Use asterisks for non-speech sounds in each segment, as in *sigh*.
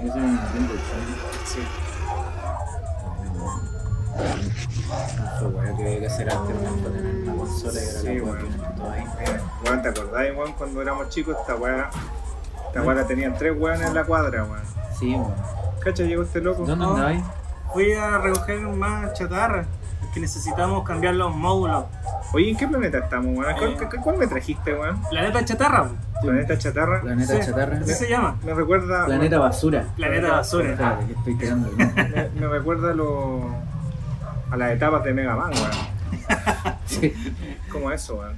Es un Nintendo 80. Sí. Fue bueno que había que hacer antes, weón, para tener una consola y ahora Sí, la weón. weón tienen todo ahí. Weón, ¿te acordás, weón, cuando éramos chicos? Esta weá. Esta weá la tenían tres weón en la cuadra, weón. Sí, weón. Cacha, llegó este loco. ¿Dónde andabas? Fui a recoger más chatarra. Es que necesitamos cambiar los módulos. Oye, ¿en qué planeta estamos, weón? ¿Cuál, Eh. cuál- me trajiste, weón? Planeta chatarra. ¿Planeta chatarra? Planeta Sí, Chatarra. Así se llama. Me recuerda. Planeta Basura. Planeta basura. Que estoy. ¿no? Me, me recuerda a lo, a las etapas de Mega Man, weón. *laughs* Sí. Como eso, weón.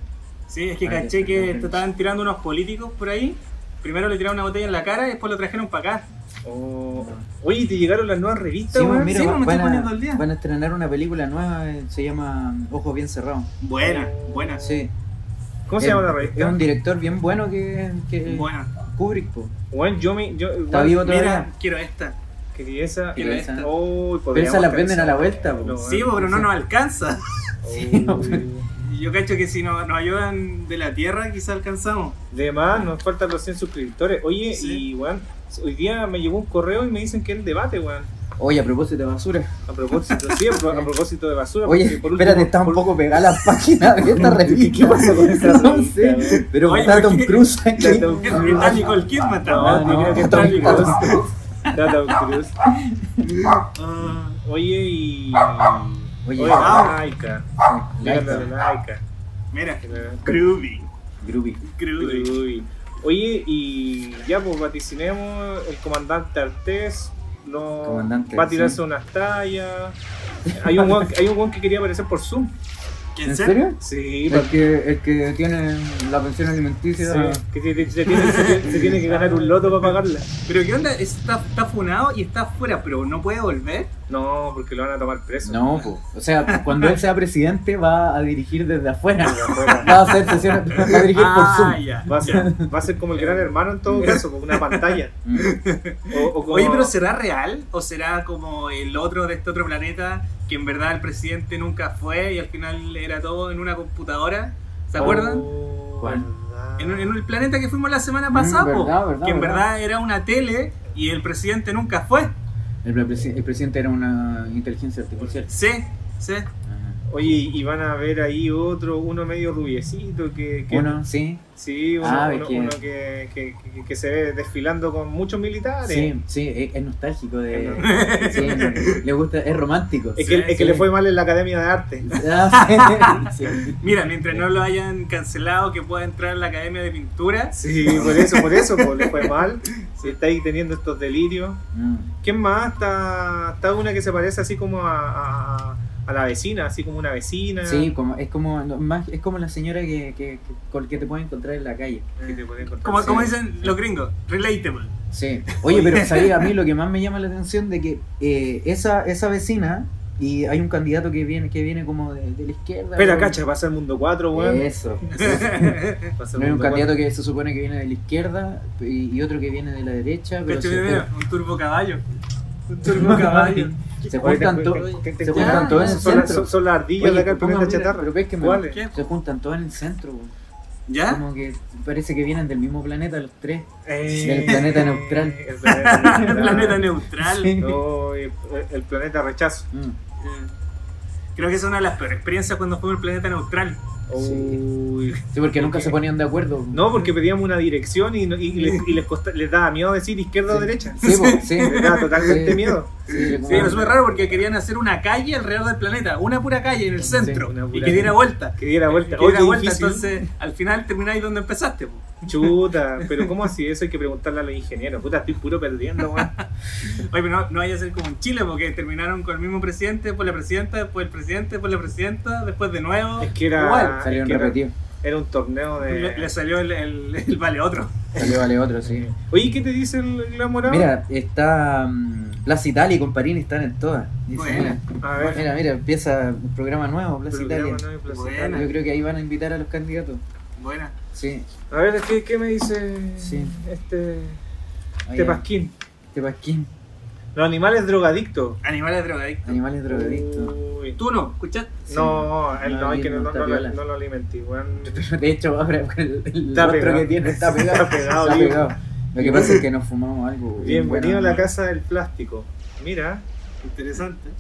Sí, es que Ah, caché que te estaban tirando unos políticos por ahí. Primero le tiraron una botella en la cara y después lo trajeron para acá. Oh. Oye, ¿te llegaron las nuevas revistas, Sí, weón? mira, sí, me estoy van, poniendo a, al día. van a estrenar una película nueva, eh, se llama Ojos Bien Cerrados. Buena, buena. Sí. ¿Cómo se Es- llama la Es revista? un director bien bueno que, que Buena. Kubrick, po. Weón, yo me. Yo, Está weón, vivo Mira, todavía. quiero esta. Que esa. Quiero esa. esta. Oh, Pero esas las venden a la vuelta, po. No, Sí, pero no nos alcanza. *laughs* Sí, *laughs* yo cacho que si no- nos ayudan de la tierra, quizás alcanzamos. De más, nos faltan los 100 suscriptores. Oye, Sí. y weón, hoy día me llegó un correo y me dicen que el debate, weón. Oye, a propósito de basura. A propósito, sí, a, pro- a propósito de basura. Oye, por último- espérate, está un poco pegada la página de esta revista. ¿Qué pasó con esa *laughs* No revista, sé, pero Oye, está ¿por Tom? Cruise aquí. Está Tom Cruise. Está Nicole Kidman No, también. no, creo que está Tom Cruise. Está Tom Cruise. Ah, Oye, y. Oye, Oye, ah. Laika. Laika. Laika. mira, groovy. Groovy. Groovy. Oye, y ya pues vaticinemos, el comandante Artés Comandante, va a tirarse sí. unas tallas. Hay un *laughs* guan, hay un guan que quería aparecer por Zoom. ¿Quién ¿En sea? serio? Sí, El que, el que tiene la pensión alimenticia. sí, que se, se tiene, se tiene- se tiene que ganar un loto para pagarla. Pero ¿qué onda? Está, está funado y está afuera, pero no puede volver. No, porque lo van a tomar preso. No, po. o sea, cuando él sea presidente va a dirigir desde afuera. De afuera. *laughs* Va a hacer sesiones, va a dirigir por Ah, Zoom. ya. Va a, ser, va a ser como el gran hermano en todo caso, con una pantalla. Mm. O, o como- Oye, pero ¿será real? ¿O será como el otro de este otro planeta que en verdad el presidente nunca fue y al final era todo en una computadora? ¿Se acuerdan? Oh, ¿Cuál? verdad. En, en el planeta que fuimos la semana Mm, pasada, po, verdad, verdad, que en verdad. verdad era una tele y el presidente nunca fue. El presidente era una inteligencia artificial. Sí, sí. Oye, y van a ver ahí otro, uno medio rubiecito que... que Uno, sí. Sí, uno, Ah, uno- que, que, que- que se ve desfilando con muchos militares. Sí, sí, es, es nostálgico. De, Es sí, le gusta, es romántico. Es que, es que le fue mal en la Academia de Arte. Ah, sí, *laughs* sí. Mira, mientras no lo hayan cancelado, que pueda entrar a la Academia de Pintura. Sí, por eso, por eso, pues, le fue mal. Si está ahí teniendo estos delirios. Mm. ¿Quién más? Está, está una que se parece así como a, a, a la vecina, así como una vecina. Sí, como, es como más, es como la señora que, que, que, te puede encontrar en la calle. Que te puede encontrar. Como, Sí. como dicen los gringos, relatable. Sí. Oye, pero sabía a mí lo que *laughs* más me llama la atención de que eh, esa, esa vecina y hay un candidato que viene que viene como de, de la izquierda. Espera, weón. cacha, pasa el mundo 4, weón. Eso. *laughs* No hay un candidato cuatro. que se supone que viene de la izquierda y, y otro que viene de la derecha, pero se, mira, un turbo caballo. *laughs* Un turbo caballo. Se juntan todos. se juntan todos en el Son, las- centro. son, son las ardillas de acá pongan, planeta chatarra. pero ves que me- se juntan todos en el centro. ¿Ya? Como que parece que vienen del mismo planeta los tres. Eh, Del planeta neutral. *laughs* *laughs* El planeta neutral. El planeta neutral. Sí. No, el, el planeta rechazo. Mm. Eh, Creo que es una de las peores experiencias cuando fuimos al planeta neutral. Uy. Sí, porque nunca se ponían de acuerdo. No, porque pedíamos una dirección y, les, y les, costa- les daba miedo decir izquierda o derecha. Sí, *laughs* sí. Les daba totalmente Sí. miedo. Sí, Sí, era súper raro porque querían hacer una calle alrededor del planeta, una pura calle en el centro, y que diera vuelta. Que diera vuelta. Que diera Oye, vuelta, entonces al final termináis donde empezaste. po. Chuta, pero ¿cómo así? Eso hay que preguntarle a los ingenieros. Puta, estoy puro perdiendo, weón. *laughs* Oye, pero no, no vaya a ser como en Chile, porque terminaron con el mismo presidente, después la presidenta, después el presidente, después la presidenta, después de nuevo. Es que era. Igual, Salieron es que era, repetidos. era un torneo de. Le, le salió el, el, el vale otro. Salió vale otro, sí. Oye, ¿qué te dice el, el enamorado? Mira, está Plaza Italia y Comparini están en todas. Dice, Buena. mira, A ver. mira, mira, empieza un programa nuevo, Plaza programa, Italia. ¿no? Y Plaza Buena. Italia. Yo creo que ahí van a invitar a los candidatos. Buena. Sí, A ver, ¿qué, qué me dice Sí. este, este pasquín? Este pasquín. Los animales drogadictos. Animales drogadictos. Animales drogadictos. Uy. ¿Tú no? ¿Escuchaste? No, él no, No, hay que no, no no, lo alimenté, weón. *laughs* De hecho, ahora el, el Está otro pegado. que tiene está pegado. *laughs* Está pegado, Está digo. pegado. Lo que pasa es que nos fumamos algo. bien Bienvenido bueno. a la casa del plástico. Mira, Interesante.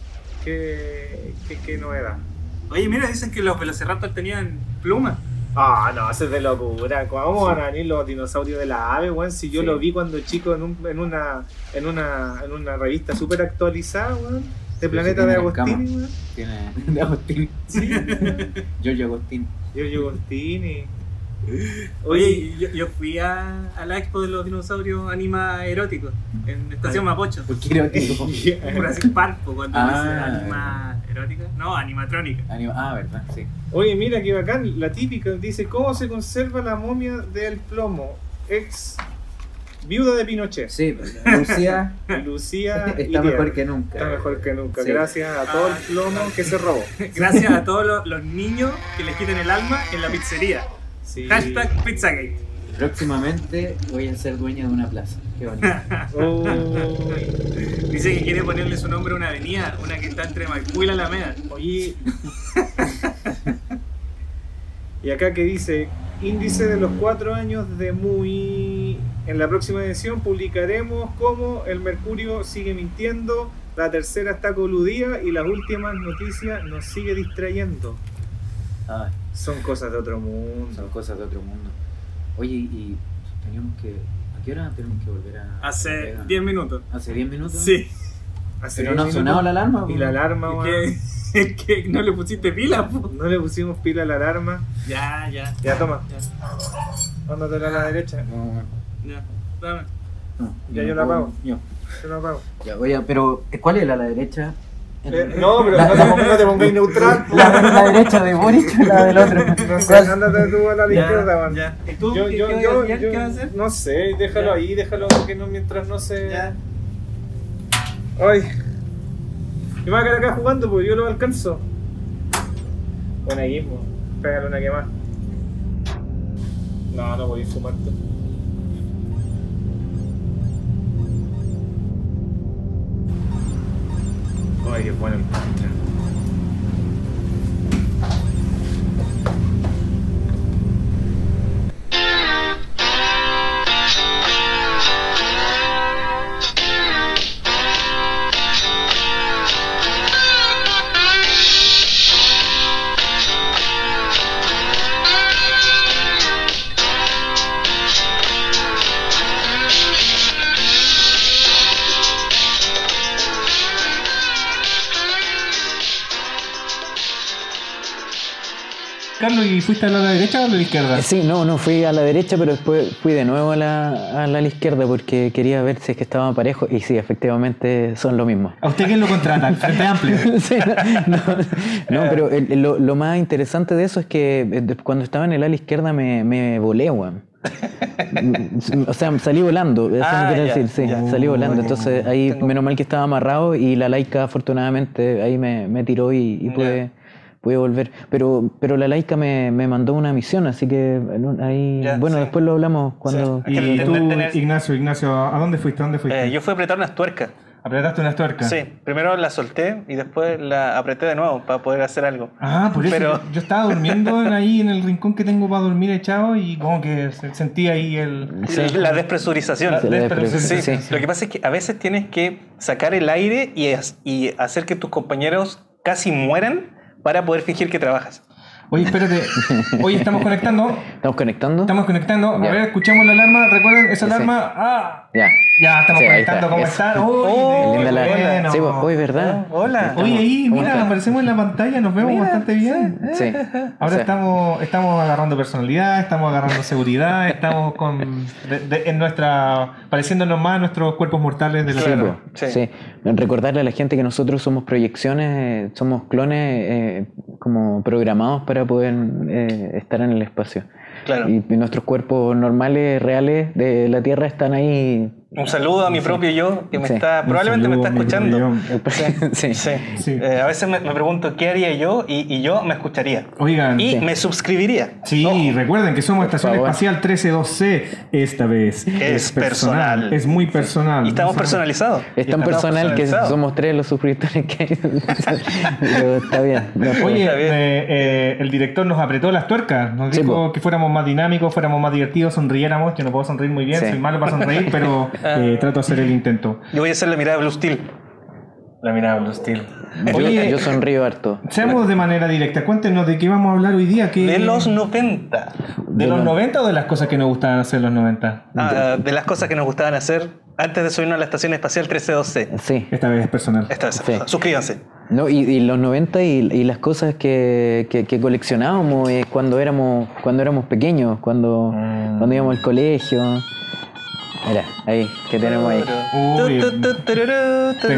qué, qué, qué novedad. Oye, mira, dicen que los velociraptors tenían plumas. Ah, no, eso es de locura. ¿Cómo van a venir los dinosaurios de la ave, weón? Si yo Sí. lo vi cuando chico en, un- en una en una en una revista súper actualizada, weón. De Planeta de Agostini, weón. Tiene *laughs* de Agostini. Sí. Giorgio Agostini. Giorgio Agostini. *laughs* Oye, yo, yo fui a, a la expo de los dinosaurios anima eróticos en Estación Mapocho. ¿Por qué erótico? *laughs* Jurassic *laughs* Park, cuando Ah, dice anima erótica. No, animatrónica. Anima- Ah, verdad, sí. Oye, mira qué bacán, la típica dice cómo se conserva la momia del plomo, ex viuda de Pinochet. Sí, Lucía Lucía está mejor que nunca. Está mejor que nunca, Sí. gracias a todo el plomo que se robó. Gracias a todos los, los niños que les quiten el alma en la pizzería. Sí. Hashtag Pizzagate. Próximamente voy a ser dueño de una plaza. Qué bonito. *laughs* Dice que quiere ponerle su nombre a una avenida, una que está entre Maipú y la Alameda. Oye. *laughs* y acá que dice, índice de los cuatro años de Muy. En la próxima edición publicaremos cómo el Mercurio sigue mintiendo, la tercera está coludida y las últimas noticias nos sigue distrayendo. Ay, Son cosas de otro mundo. son cosas de otro mundo. Oye, y teníamos que. ¿A qué hora tenemos que volver a.? Hace Vega? 10 minutos. ¿Hace 10 minutos? Sí. Hace Pero no ha sonado la minutos, alarma. Y la alarma, Es que, *laughs* es que no le pusiste pila, po. No le pusimos pila a la alarma. Ya, ya. Ya toma, Ya, ándate a la derecha. No, ya. Dame. no, Ya no yo la apago. Yo. Yo lo apago. Ya, oye, pero ¿cuál era la derecha? Eh, no, pero La- no, te pongas- no te pongáis neutral. La, la derecha de Boric o la del otro. No sé, ¿Cuál? ándate tú a la Ya, izquierda, man. ya. ¿Y tú? Yo, ¿Qué, yo, qué yo, vas a hacer? yo- ¿Qué vas a hacer? No sé, déjalo Ya. ahí, déjalo que no, mientras no se. Ya. Ay. Yo me voy a quedar acá jugando porque yo lo alcanzo. Buena guismo. Pégale una que más. No, no voy a fumarte. Ay, qué bueno el fuiste a la derecha o a la izquierda? Eh, Sí, no, no, fui a la derecha, pero después fui de nuevo a la, a la izquierda porque quería ver si es que estaban parejos y sí, efectivamente son lo mismo. ¿A usted quién lo contrata? ¿El Frente Amplio? *laughs* Sí, no, no, no, pero el- lo, lo más interesante de eso es que eh, cuando estaba en el ala izquierda me, me volé, weón. O sea, salí volando, eso Ah, me quiere ya, decir, sí, ya. salí volando. Entonces ahí, Tengo- menos mal que estaba amarrado y la laica afortunadamente ahí me, me tiró y, y pude, pude volver. Pero, pero la laica me, me mandó una misión, así que ahí, Ya, bueno, sí. después lo hablamos cuando... Sí. Y tú, Ignacio, Ignacio, ¿a dónde fuiste? ¿A dónde fuiste? Eh, yo fui a apretar unas tuercas. ¿Apretaste unas tuercas? Sí, primero la solté y después la apreté de nuevo para poder hacer algo. Ah, por eso Pero- yo, estaba durmiendo en- ahí en el rincón que tengo para dormir echado y como que se- sentí ahí el... Sí. La despresurización. La. Sí, sí. lo que pasa es que a veces tienes que sacar el aire y, y hacer que tus compañeros casi mueran para poder fingir que trabajas. Oye, espérate. Oye, estamos conectando. ¿Estamos conectando? Estamos conectando. A ver, escuchamos la alarma. Recuerden, esa alarma... ¡Ah! Ya. Ya, estamos Sí, conectando. está, ¿Cómo eso. están? Oh, la- bueno. Sí, pues, hoy, ¿verdad? Oh, hola. Oye, ahí, ¿cómo mira, está? aparecemos en la pantalla, nos vemos bastante bien. Sí. Ahora Sí. estamos, estamos agarrando personalidad, estamos agarrando seguridad, estamos con de- de- en nuestra pareciéndonos más a nuestros cuerpos mortales de la Sí, Tierra. po, Sí. sí. Recordarle a la gente que nosotros somos proyecciones, somos clones eh, como programados para poder eh, estar en el espacio. Claro. Y, y nuestros cuerpos normales, reales de la Tierra están ahí Un saludo a mi propio yo, que me Sí. está, probablemente me está escuchando. *laughs* sí. Sí. Sí. Eh, a veces me, me pregunto qué haría yo y, y yo me escucharía. Oigan, Y Sí. me suscribiría. Sí, Ojo. recuerden que somos Estación favor. Espacial 132C. Esta vez Es personal. Es muy personal. Y estamos personalizados. Es tan personal que somos tres los suscriptores que hay. *laughs* Pero está bien. no, Oye, Está bien. eh, eh, el director nos apretó las tuercas. Nos Sí, dijo po. que fuéramos más dinámicos, fuéramos más divertidos, sonriéramos. Yo no puedo sonreír muy bien, Sí. soy malo para sonreír, pero *laughs* eh, *laughs* trato de hacer el intento. Yo voy a hacer la mirada Blue Steel. La mirada Blue Steel. yo, Oye, yo sonrío harto. seamos de manera directa. Cuéntenos de qué vamos a hablar hoy día. ¿Qué- De los 90. ¿De de los los- 90 o de las cosas que nos gustaban hacer en los 90? Ah, de las cosas que nos gustaban hacer antes de subirnos a la estación espacial 1312. Sí. Esta vez es personal. Esta vez. Sí. Suscríbanse. No, y, y los 90 y, y las cosas que, que, que coleccionábamos eh, cuando éramos cuando éramos pequeños, cuando, Mm. cuando íbamos al colegio. Mira, ahí, que tenemos ahí. Uy. Tu, tu, tu,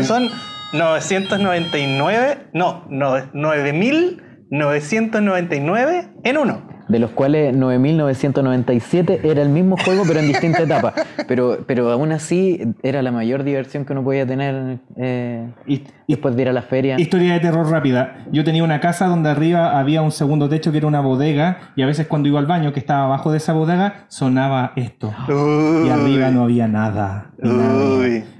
Son 999, no, no 9999 en uno. De los cuales 9.997 era el mismo juego, pero en distinta etapa. Pero, pero aún así era la mayor diversión que uno podía tener eh, Y- después de ir a la feria. Historia de terror rápida. Yo tenía una casa donde arriba había un segundo techo que era una bodega y a veces cuando iba al baño que estaba abajo de esa bodega sonaba esto. Y arriba no había nada.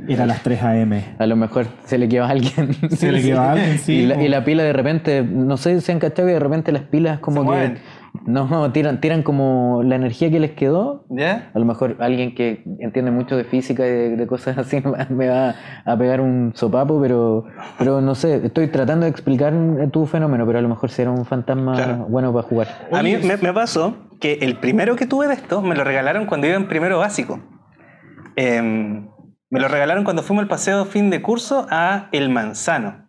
Era las 3 a.m. A lo mejor se le quedó a alguien. Se le quedó a alguien, *laughs* sí, Y la, po. y la pila de repente, no sé si se han cachado que de repente las pilas como Se que... mueven. No, tiran, tiran como la energía que les quedó. ¿Ya? A lo mejor alguien que entiende mucho de física y de, de cosas así *laughs* me va a pegar un sopapo, pero, pero no sé, estoy tratando de explicar tu fenómeno, pero a lo mejor será un fantasma Claro. bueno para jugar. A mí me, me pasó que el primero que tuve de estos me lo regalaron cuando iba en primero básico. Em, me lo regalaron cuando fuimos al paseo fin de curso a El Manzano.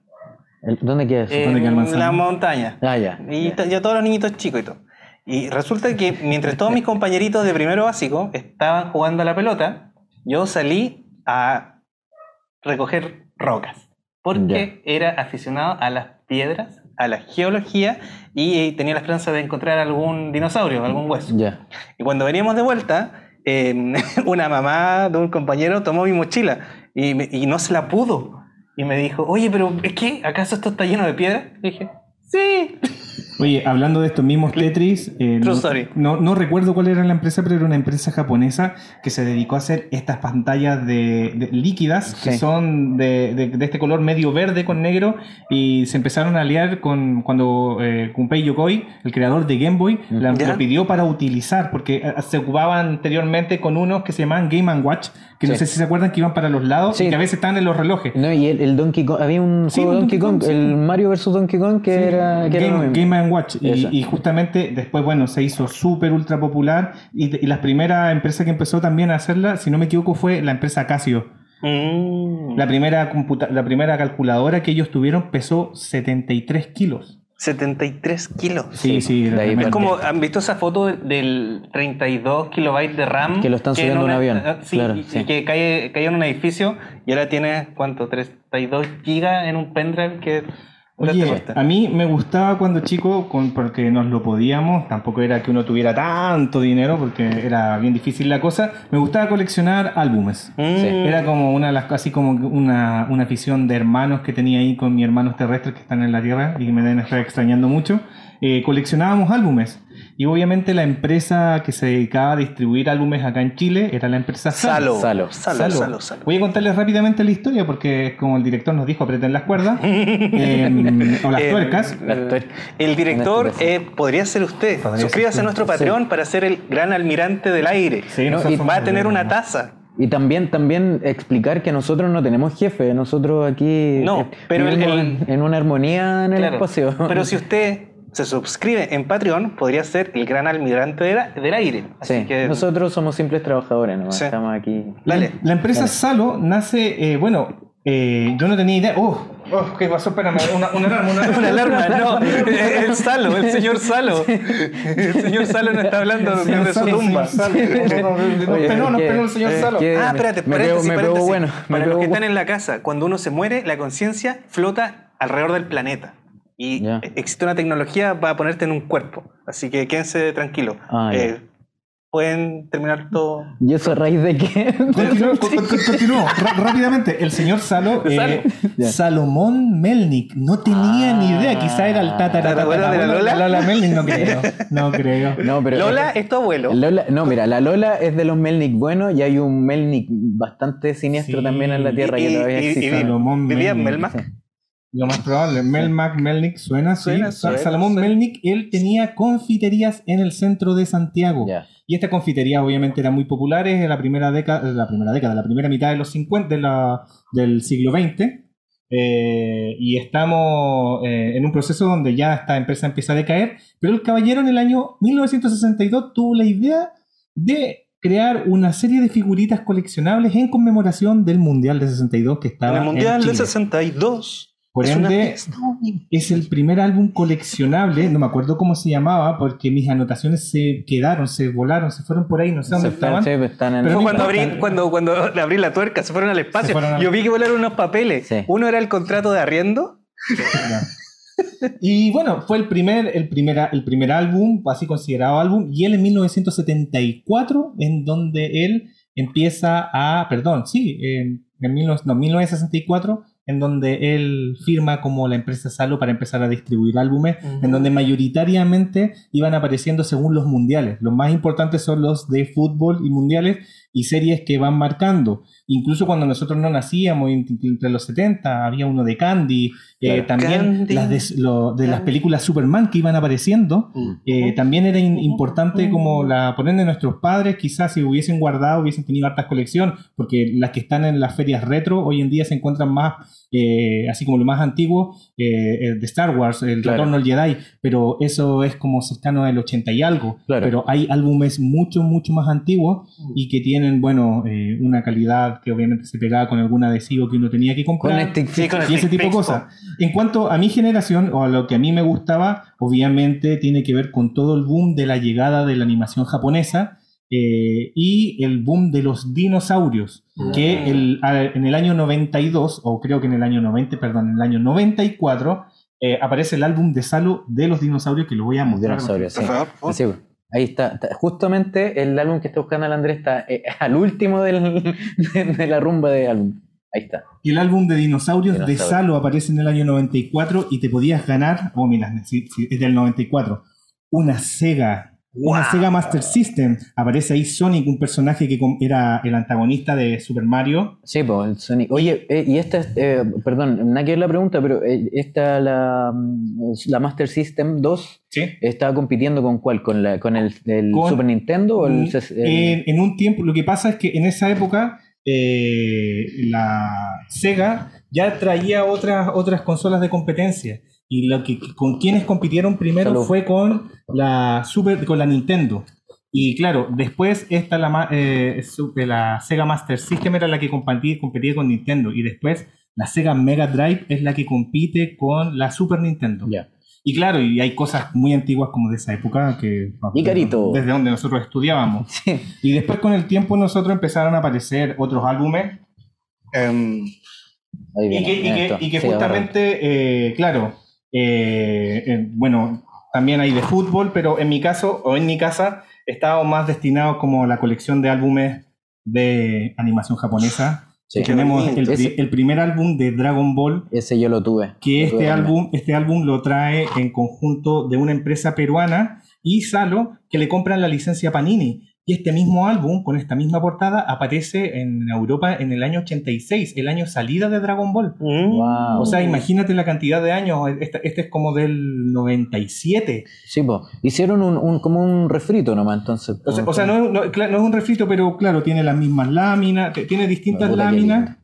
El- ¿Dónde queda eso? ¿Dónde queda el En Manzano? la montaña. Ah, ya. Y ya todos los niñitos chicos y todo. Y resulta que mientras todos mis compañeritos de primero básico estaban jugando a la pelota, yo salí a recoger rocas. Porque era aficionado a las piedras, a la geología y tenía la esperanza de encontrar algún dinosaurio, algún hueso. Ya. Y cuando veníamos de vuelta, eh, *laughs* una mamá de un compañero tomó mi mochila y, me- y no se la pudo. Y me dijo, oye, pero ¿es que acaso esto está lleno de piedra? Y dije, sí. Oye, hablando de estos mismos Tetris, eh, True no, story. no, no recuerdo cuál era la empresa, pero era una empresa japonesa que se dedicó a hacer estas pantallas de, de líquidas que son de, de- de este color medio verde con negro y se empezaron a aliar con cuando eh, Gunpei Yokoi, el creador de Game Boy, la- lo pidió para utilizar porque eh, se ocupaban anteriormente con unos que se llamaban Game and Watch, que no sé si se acuerdan que iban para los lados Sí. y que a veces estaban en los relojes. No, y el, el Donkey Kong, había un Sí, juego Donkey Donkey Kong, Kong, sí. el Mario vs Donkey Kong, que Sí, era, que era Game, mismo. Game and Watch. Y justamente después, bueno, se hizo súper ultra popular. Y, y la primera empresa que empezó también a hacerla, si no me equivoco, fue la empresa Casio. Mm. La primera, computa- la primera calculadora que ellos tuvieron pesó 73 kilos. 73 kilos. Sí, Sí. Es como, ¿han visto esa foto del- del 32 kilobytes de RAM? Que lo están subiendo en a un avión, ah, Sí, claro, y- y sí. que cae, cae en un edificio y ahora tiene, ¿cuánto? 32 gigas en un pendrive que... ¿cuánto te Oye, a mí me gustaba cuando chico, con, porque nos lo podíamos, tampoco era que uno tuviera tanto dinero, porque era bien difícil la cosa, me gustaba coleccionar álbumes. Mm. Era como una de las casi como una, una afición de hermanos que tenía ahí con mis hermanos terrestres que están en la Tierra y que me deben estar extrañando mucho. Eh, coleccionábamos álbumes. Y obviamente la empresa que se dedicaba a distribuir álbumes acá en Chile era la empresa Salo. Salo. Salo. Salo, Salo. Salo, Salo. Voy a contarles rápidamente la historia porque como el director nos dijo, aprieten las cuerdas *laughs* eh, o las Eh, tuercas. El director este eh, podría ser usted. Podría Suscríbase ser a nuestro Patreon para ser el gran almirante del aire. Sí, No, y va a tener una taza. Y también, también explicar que nosotros no tenemos jefe, nosotros aquí No, pero el- en, en una armonía en el Claro. espacio. Pero si *laughs* usted se suscribe en Patreon, podría ser el gran almirante del, del aire. Así Sí, que, nosotros somos simples trabajadores, ¿no? Sí. Estamos aquí. dale. La empresa Salo nace, eh, bueno, eh, yo no tenía idea. Oh, oh, ¿qué pasó? Espérame, una, una alarma, una alarma. *laughs* Una alarma, no. *laughs* El Salo, el señor Salo. El señor Salo no está hablando desde su tumba. nos que- penó el señor Salo. Ah, espérate, me paréntesis, me veo paréntesis. bueno, me Para los que están en la casa, cuando uno se muere, la conciencia flota alrededor del planeta. Y existe una tecnología para ponerte en un cuerpo. Así que quédense tranquilos. Ah. Eh, pueden terminar todo. ¿Y eso a raíz de qué? *laughs* *laughs* Continúo, rápidamente. El señor Salo, *laughs* eh. Salomón Melnik, no tenía ni idea. Quizá era el tatara, ¿Tatarabuelo de la tatarabuelo Lola? Melnik, no creo. No creo. No, pero Lola es tu abuelo. Lola- no, mira, la Lola es de los Melnik buenos y hay un Melnik bastante siniestro Sí. también en la Tierra Y- que todavía y- y- existe. y- Salomón ¿Vivía en Melnik. Melmac? Lo más probable, Melmac, Melnik, suena, sí. Suena, Sa- suena, Salomón suena. Melnik, él tenía confiterías en el centro de Santiago. Ya. Y estas confiterías obviamente eran muy populares en la primera década, la primera década, la primera mitad de los 50 de la- del siglo XX. Eh, y estamos eh, en un proceso donde ya esta empresa empieza a decaer. Pero el caballero en el año 1962 tuvo la idea de crear una serie de figuritas coleccionables en conmemoración del Mundial de 62 que estaba En el Mundial Chile. del 62. Por es ende, fiesta. es el primer álbum coleccionable, no me acuerdo cómo se llamaba, porque mis anotaciones se quedaron, se volaron, se fueron por ahí, no sé dónde Se están, estaban. sí, están en Pero cuando abrí, cuando, cuando le abrí la tuerca, se fueron al espacio. Se fueron al- Yo vi que volaron unos papeles. Sí. Uno era el contrato de arriendo. Y bueno, fue el primer, el, primer, el primer álbum, así considerado álbum, y él en 1974, en donde él empieza a, perdón, sí, en, en 19 no, 1964, en donde él firma como la empresa Salo para empezar a distribuir álbumes, en donde mayoritariamente iban apareciendo según los mundiales. Los más importantes son los de fútbol y mundiales y series que van marcando. Incluso cuando nosotros no nacíamos, en- entre los 70, había uno de Candy, eh, también Candy. las de, lo- de las películas Superman que iban apareciendo. Eh, también era in- importante como la poner de nuestros padres, quizás si hubiesen guardado, hubiesen tenido hartas colección, porque las que están en las ferias retro hoy en día se encuentran más, eh, así como lo más antiguo, eh, el de Star Wars, el Claro. Retorno al Jedi, pero eso es como cercano al 80 y algo. Claro. Pero hay álbumes mucho, mucho más antiguos y que tienen, bueno, eh, una calidad que obviamente se pegaba con algún adhesivo que uno tenía que con comprar este Sí, con el y ese tipo de cosas. En cuanto a mi generación o a lo que a mí me gustaba, obviamente tiene que ver con todo el boom de la llegada de la animación japonesa eh, y el boom de los dinosaurios, que el- a- en el año 92, o creo que en el año 90, perdón, en el año 94, eh, aparece el álbum de Salo de los dinosaurios que lo voy a mostrar. Dinosaurio, sí. Sí. Ahí está, está- Justamente el álbum que está buscando el Andrés está eh, *laughs* al último del- de, de la rumba de álbum. Ahí está. Y el álbum de dinosaurios de. Salo aparece en el año 94 y te podías ganar, oh mira, es del 94, una Sega, una. Sega Master System. Aparece ahí Sonic, un personaje que era el antagonista de Super Mario. Sí, pues el Sonic. Oye, eh, y esta es, eh, perdón, nada que ver la pregunta, pero eh, esta, la, mm, la Master System 2, ¿sí? ¿estaba compitiendo con cuál? ¿Con, la, con el, el Con- Super Nintendo o el, ses- el- En, en un tiempo, lo que pasa es que en esa época eh, la Sega ya traía otras, otras consolas de competencia. Y lo que, con quienes compitieron primero Salud. fue con la Super, con la Nintendo. Y claro, después esta la, eh, su- la Sega Master System era la que competía, competía con Nintendo. Y después la Sega Mega Drive es la que compite con la Super Nintendo. Y claro, y hay cosas muy antiguas como de esa época que Y carito. desde donde nosotros estudiábamos. *laughs* Sí. Y después con el tiempo nosotros empezaron a aparecer otros álbumes Em, Ahí y que, y que- esto. y que Sí, ahora. justamente, eh, claro, eh, eh, bueno, también hay de fútbol, pero en mi caso, o en mi casa, estábamos más destinados como la colección de álbumes de animación japonesa. Sí. Tenemos el, primer álbum de Dragon Ball, Ese yo lo tuve. que Lo este álbum, este álbum lo trae en conjunto de una empresa peruana y Salo, que le compran la licencia Panini. Y este mismo álbum, con esta misma portada, aparece en Europa en el año 86, el año salida de Dragon Ball. mm, Wow. O sea, imagínate la cantidad de años. Este, este es como del 97. Sí, pues. Hicieron un, un- como un refrito nomás, entonces. O sea, o sea, no, no- es un refrito, pero claro, tiene las mismas láminas, tiene distintas láminas.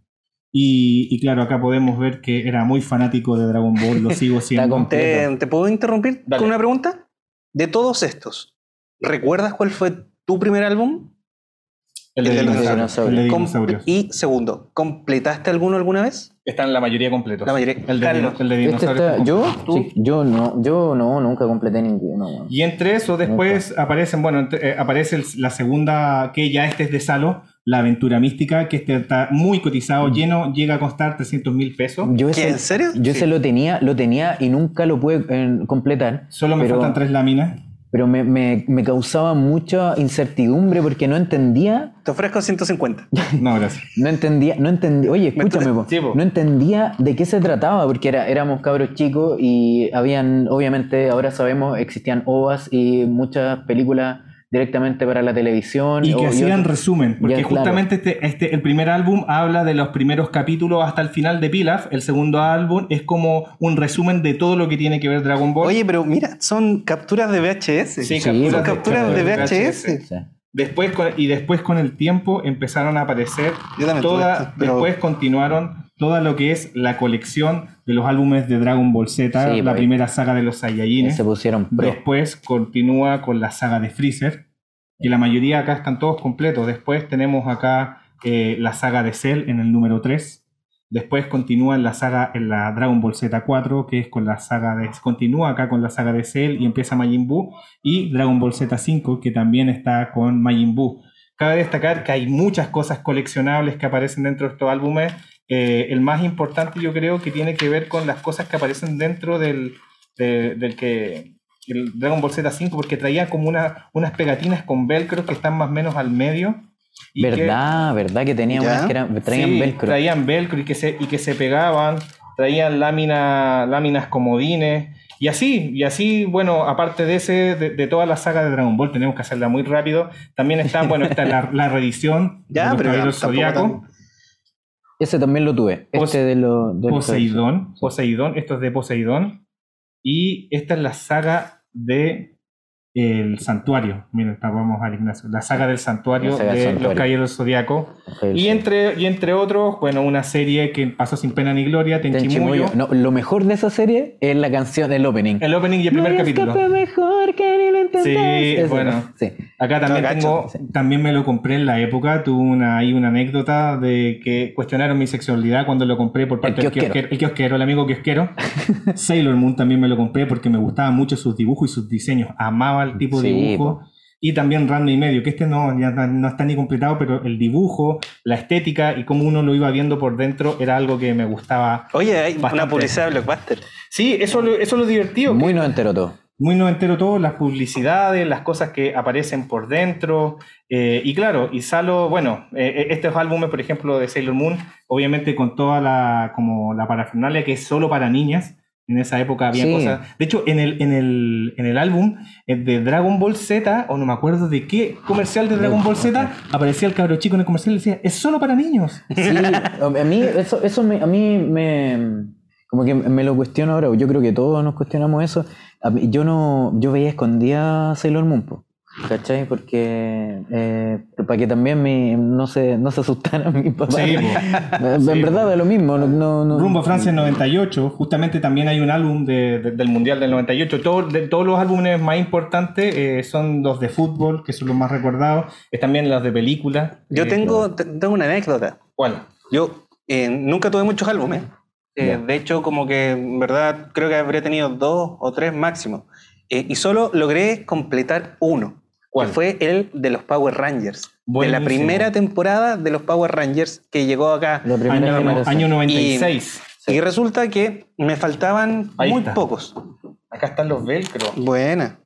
Y, y claro, acá podemos ver que era muy fanático de Dragon Ball, lo sigo *laughs* siendo. ¿Te, te puedo interrumpir Dale. con una pregunta? De todos estos, ¿recuerdas cuál fue tu primer álbum? El de El de los dinosaurios. dinosaurios. el de Com- dinosaurios. Y segundo, ¿completaste alguno alguna vez? Están la mayoría completos. La mayoría. El de, Carlos. el de Este dinosaurios. está- yo, ¿Tú? sí, yo no, yo no, nunca completé ninguno. Y entre eso después aparecen, bueno, entre- eh, aparece el- la segunda, que ya este es de Salo, la aventura mística, que este está muy cotizado, lleno, llega a costar 300 mil pesos. Yo ¿Qué, ese, en serio? Yo Sí. ese lo tenía, lo tenía y nunca lo pude eh, completar. Solo me pero- faltan tres láminas. Pero me, me, me causaba mucha incertidumbre porque no entendía, Te ofrezco 150. *laughs* No, gracias. no entendía, no entendía, oye, escúchame, po. No entendía de qué se trataba, porque era, éramos cabros chicos y habían, obviamente, ahora sabemos, existían OVAs y muchas películas directamente para la televisión. Y o- que hacían resumen, porque Ya, claro. justamente este, este, el primer álbum habla de los primeros capítulos hasta el final de Pilaf, el segundo álbum es como un resumen de todo lo que tiene que ver Dragon Ball. Oye, pero mira, son capturas de VHS. Sí, Sí, son porque- capturas de VHS. Sí. Después con- y después con el tiempo empezaron a aparecer Yo también tuve toda, esto, pero- después continuaron toda lo que es la colección de los álbumes de Dragon Ball Z, Sí, la pues, primera saga de los Saiyajines. Se pusieron pro. Después continúa con la saga de Freezer, que la mayoría acá están todos completos. Después tenemos acá eh, la saga de Cell en el número 3. Después continúa en la saga, en la Dragon Ball Z4, que es con la saga de. Continúa acá con la saga de Cell y empieza Majin Buu. Y Dragon Ball Z5, que también está con Majin Buu. Cabe destacar que hay muchas cosas coleccionables que aparecen dentro de estos álbumes. Eh, el más importante, yo creo, que tiene que ver con las cosas que aparecen dentro del, de- del que. El Dragon Ball Z5, porque traía como una, unas pegatinas con velcro que están más o menos al medio. y que- ¿Verdad? ¿Verdad que tenía ¿Ya? unas que eran, traían Sí, velcro? Traían velcro y que se, y que se pegaban, traían lámina, láminas comodines, y así, y así, bueno, aparte de ese, de, de toda la saga de Dragon Ball, tenemos que hacerla muy rápido. También está, *laughs* bueno, está la, la reedición Ya, de pero tan- Ese también lo tuve. Pos- Este de los. de los- Poseidón, Poseidón, esto es de Poseidón, y esta es la saga de el santuario. Miren, vamos al Ignacio. La saga del santuario saga del de santuario. los Caballeros Zodiaco. el- Y entre, y entre otros, bueno, una serie que pasó sin pena ni gloria, Tenchimuyo. Tenchimuyo. No, lo mejor de esa serie es la canción, el opening. El opening y el primer No capítulo. Escape mejor que ni lo intentes. Sí, Ese, bueno. Sí. Acá también No, tengo, también me lo compré en la época, tuve una, ahí una anécdota de que cuestionaron mi sexualidad cuando lo compré por parte El del kiosquero. el kiosquero, el amigo kiosquero. *laughs* Sailor Moon también me lo compré porque me gustaban mucho sus dibujos y sus diseños, amaba el tipo de Sí, dibujo. Y también Ranma y medio, que este no, ya no está ni completado, pero el dibujo, la estética y cómo uno lo iba viendo por dentro era algo que me gustaba. Oye, hay Bastante. una publicidad de Blockbuster. Sí, eso, lo- eso es lo divertido. Muy no entero todo. Muy noventero todo, las publicidades, las cosas que aparecen por dentro. eh, y claro, y Salo, bueno, eh, estos álbumes, por ejemplo, de Sailor Moon, obviamente con toda la, como la parafernalia que es solo para niñas. En esa época había Sí. cosas. De hecho, en el, en el, en el álbum eh, de Dragon Ball Z, o no me acuerdo de qué comercial de Dragon Ball Z, aparecía el cabro chico en el comercial y decía, es solo para niños. Sí, a mí eso, eso me, a mí me como que me lo cuestiono ahora, yo creo que todos nos cuestionamos eso. Mí- yo no, yo veía escondida Sailor Moon, po, ¿cachai? Porque eh, para que también mi- no se, no se asustaran *laughs* mis papás. Sí, po. en Sí, verdad es lo mismo, no, no, no- Rumbo a Francia en 98, justamente también hay un álbum de- de- del Mundial del 98. Todo- de, todos los álbumes más importantes eh, son los de fútbol, que son los más recordados. Es también los de películas. Yo Eh, tengo, te- tengo una anécdota. ¿Cuál? Yo eh, nunca tuve muchos álbumes. Eh, de hecho, como que en verdad creo que habría tenido dos o tres máximo. Eh, y solo logré completar uno. ¿Cuál? Que fue el de los Power Rangers. De Buenísimo. la primera temporada de los Power Rangers que llegó acá. la primera Año, generación. año 96. Y resulta que me faltaban Ahí muy está. pocos. Acá están los velcro. Buena.